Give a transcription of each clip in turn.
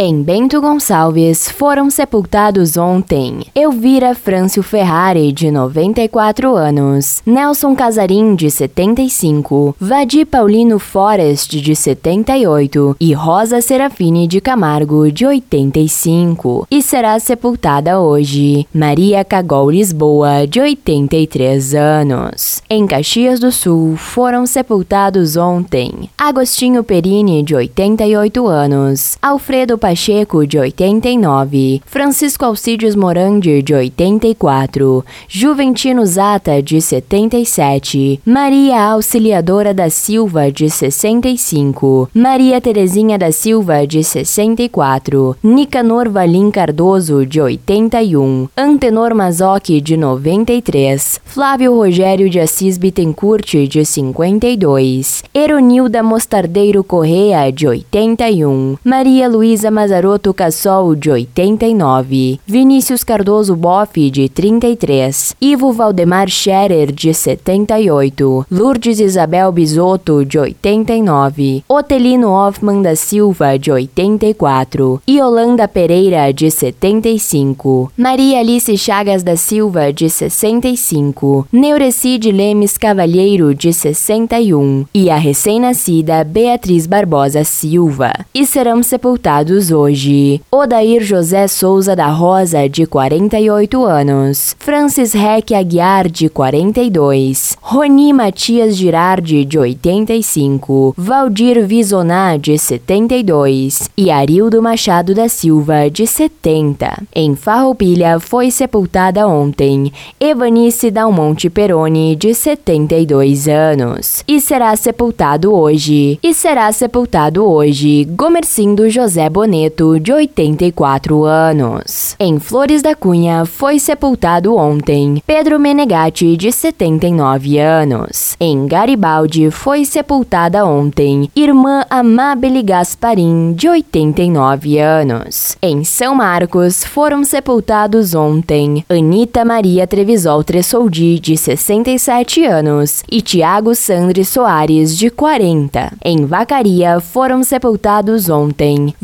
Em Bento Gonçalves foram sepultados ontem Elvira Frâncio Ferrari, de 94 anos, Nelson Casarim, de 75, Vadi Paulino Forest, de 78 e Rosa Serafine de Camargo, de 85. E será sepultada hoje Maria Cagol Lisboa, de 83 anos. Em Caxias do Sul foram sepultados ontem Agostinho Perini, de 88 anos, Alfredo Pacheco, de 89, Francisco Alcides Morandir, de 84, Juventino Zata, de 77, Maria Auxiliadora da Silva, de 65, Maria Terezinha da Silva, de 64, Nicanor Valim Cardoso, de 81, Antenor Mazoc, de 93, Flávio Rogério de Assis Bittencourt, de 52, Eronilda Mostardeiro Correa, de 81, Maria Luísa Mazaroto Cassol, de 89, Vinícius Cardoso Boff, de 33, Ivo Valdemar Scherer, de 78, Lourdes Isabel Bisotto, de 89, Otelino Hoffman da Silva, de 84, Yolanda Pereira, de 75, Maria Alice Chagas da Silva, de 65, Neurecide Lemes Cavalheiro, de 61, e a recém-nascida Beatriz Barbosa Silva. E serão sepultados hoje Odair José Souza da Rosa, de 48 anos, Francis Reck Aguiar, de 42, Roni Matias Girardi, de 85, Valdir Visoná, de 72 e Arildo Machado da Silva, de 70. Em Farroupilha foi sepultada ontem Evanice Dalmonte Peroni, de 72 anos, e será sepultado hoje. E será sepultado hoje Gomercindo José Boneto, de 84 anos. Em Flores da Cunha foi sepultado ontem Pedro Menegatti, de 79 anos. Em Garibaldi foi sepultada ontem irmã Amabile Gasparim, de 89 anos. Em São Marcos foram sepultados ontem Anita Maria Trevisol Tressoldi, de 67 anos, e Tiago Sandri Soares, de 40. Em Vacaria foram sepultados ontem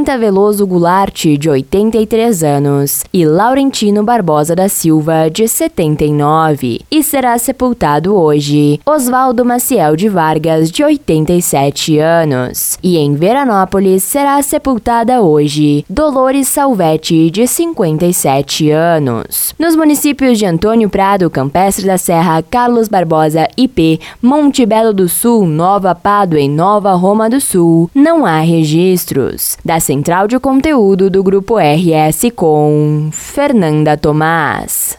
Vicenta Veloso Goulart, de 83 anos, e Laurentino Barbosa da Silva, de 79. E será sepultado hoje Oswaldo Maciel de Vargas, de 87 anos. E em Veranópolis será sepultada hoje Dolores Salvetti, de 57 anos. Nos municípios de Antônio Prado, Campestre da Serra, Carlos Barbosa, IP, Monte Belo do Sul, Nova Pádua e Nova Roma do Sul, não há registros. Da Central de Conteúdo do Grupo RS com Fernanda Tomás.